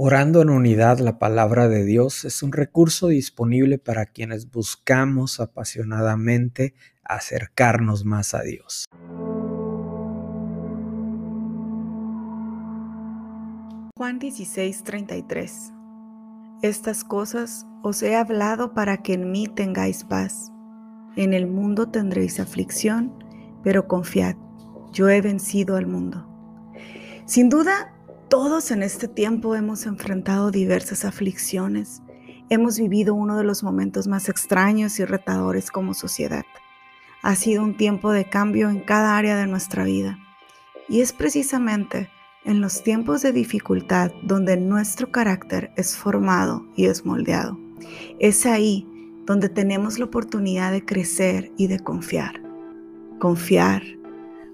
Orando en unidad, la palabra de Dios es un recurso disponible para quienes buscamos apasionadamente acercarnos más a Dios. Juan 16:33 Estas cosas os he hablado para que en mí tengáis paz. En el mundo tendréis aflicción, pero confiad, yo he vencido al mundo. Sin duda, todos en este tiempo hemos enfrentado diversas aflicciones. Hemos vivido uno de los momentos más extraños y retadores como sociedad. Ha sido un tiempo de cambio en cada área de nuestra vida. Y es precisamente en los tiempos de dificultad donde nuestro carácter es formado y es moldeado. Es ahí donde tenemos la oportunidad de crecer y de confiar. Confiar,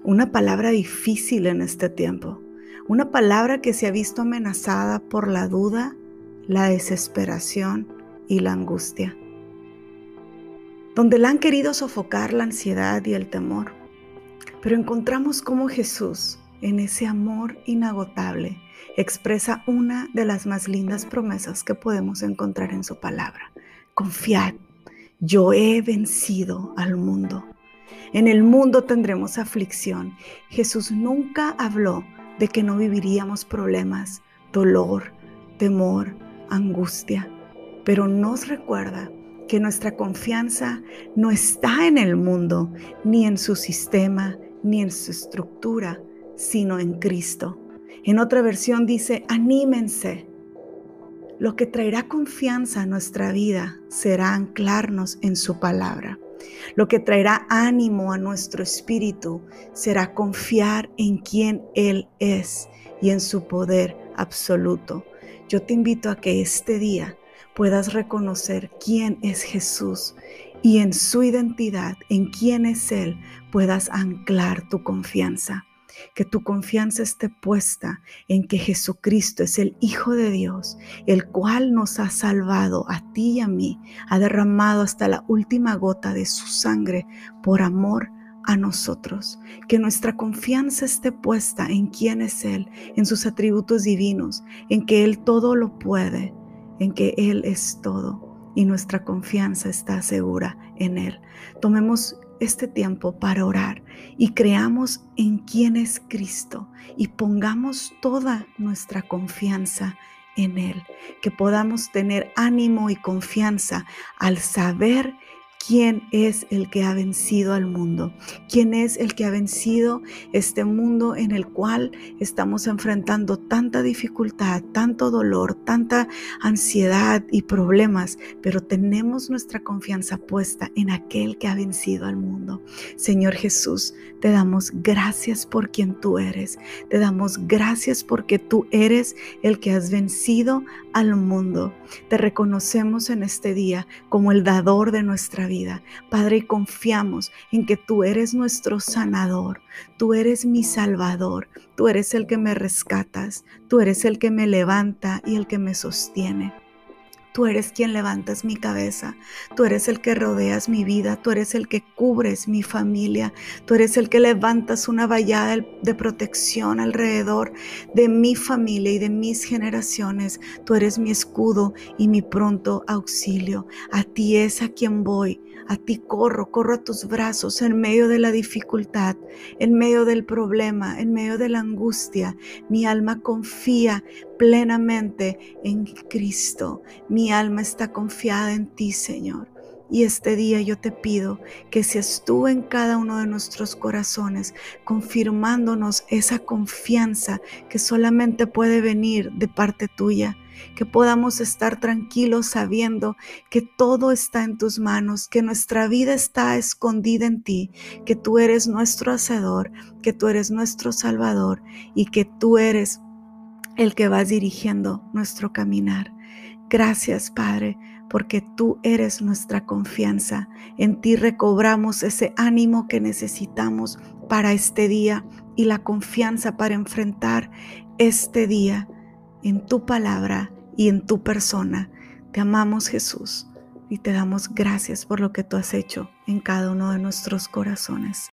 una palabra difícil en este tiempo una palabra que se ha visto amenazada por la duda, la desesperación y la angustia. Donde la han querido sofocar la ansiedad y el temor. Pero encontramos cómo Jesús, en ese amor inagotable, expresa una de las más lindas promesas que podemos encontrar en su palabra. Confiad, yo he vencido al mundo. En el mundo tendremos aflicción. Jesús nunca habló de que no viviríamos problemas, dolor, temor, angustia, pero nos recuerda que nuestra confianza no está en el mundo, ni en su sistema, ni en su estructura, sino en Cristo. En otra versión dice, anímense. Lo que traerá confianza a nuestra vida será anclarnos en su palabra. Lo que traerá ánimo a nuestro espíritu será confiar en quien Él es y en su poder absoluto. Yo te invito a que este día puedas reconocer quién es Jesús y en su identidad, en quién es Él, puedas anclar tu confianza que tu confianza esté puesta en que Jesucristo es el Hijo de Dios, el cual nos ha salvado a ti y a mí, ha derramado hasta la última gota de su sangre por amor a nosotros, que nuestra confianza esté puesta en quién es Él, en sus atributos divinos, en que Él todo lo puede, en que Él es todo y nuestra confianza está segura en Él. Tomemos este tiempo para orar y creamos en quién es Cristo y pongamos toda nuestra confianza en Él, que podamos tener ánimo y confianza al saber quién es el que ha vencido al mundo, quién es el que ha vencido este mundo en el cual estamos enfrentando tanta dificultad, tanto dolor, tanta ansiedad y problemas, pero tenemos nuestra confianza puesta en aquel que ha vencido al mundo. Señor Jesús, te damos gracias por quien tú eres, te damos gracias porque tú eres el que has vencido al mundo. Te reconocemos en este día como el dador de vida Padre, confiamos en que tú eres nuestro sanador, tú eres mi salvador, tú eres el que me rescatas, tú eres el que me levanta y el que me sostiene. Tú eres quien levantas mi cabeza, tú eres el que rodeas mi vida, tú eres el que cubres mi familia, tú eres el que levantas una vallada de protección alrededor de mi familia y de mis generaciones. Tú eres mi escudo y mi pronto auxilio. A ti es a quien voy, a ti corro, corro a tus brazos en medio de la dificultad, en medio del problema, en medio de la angustia. Mi alma confía plenamente en Cristo. Mi alma está confiada en ti, Señor. Y este día yo te pido que seas tú en cada uno de nuestros corazones, confirmándonos esa confianza que solamente puede venir de parte tuya que podamos estar tranquilos sabiendo que todo está en tus manos, que nuestra vida está escondida en ti, que tú eres nuestro hacedor, que tú eres nuestro salvador y que tú eres el que vas dirigiendo nuestro caminar. Gracias, Padre, porque tú eres nuestra confianza. En ti recobramos ese ánimo que necesitamos para este día y la confianza para enfrentar este día en tu palabra y en tu persona. Te amamos Jesús y te damos gracias por lo que tú has hecho en cada uno de nuestros corazones.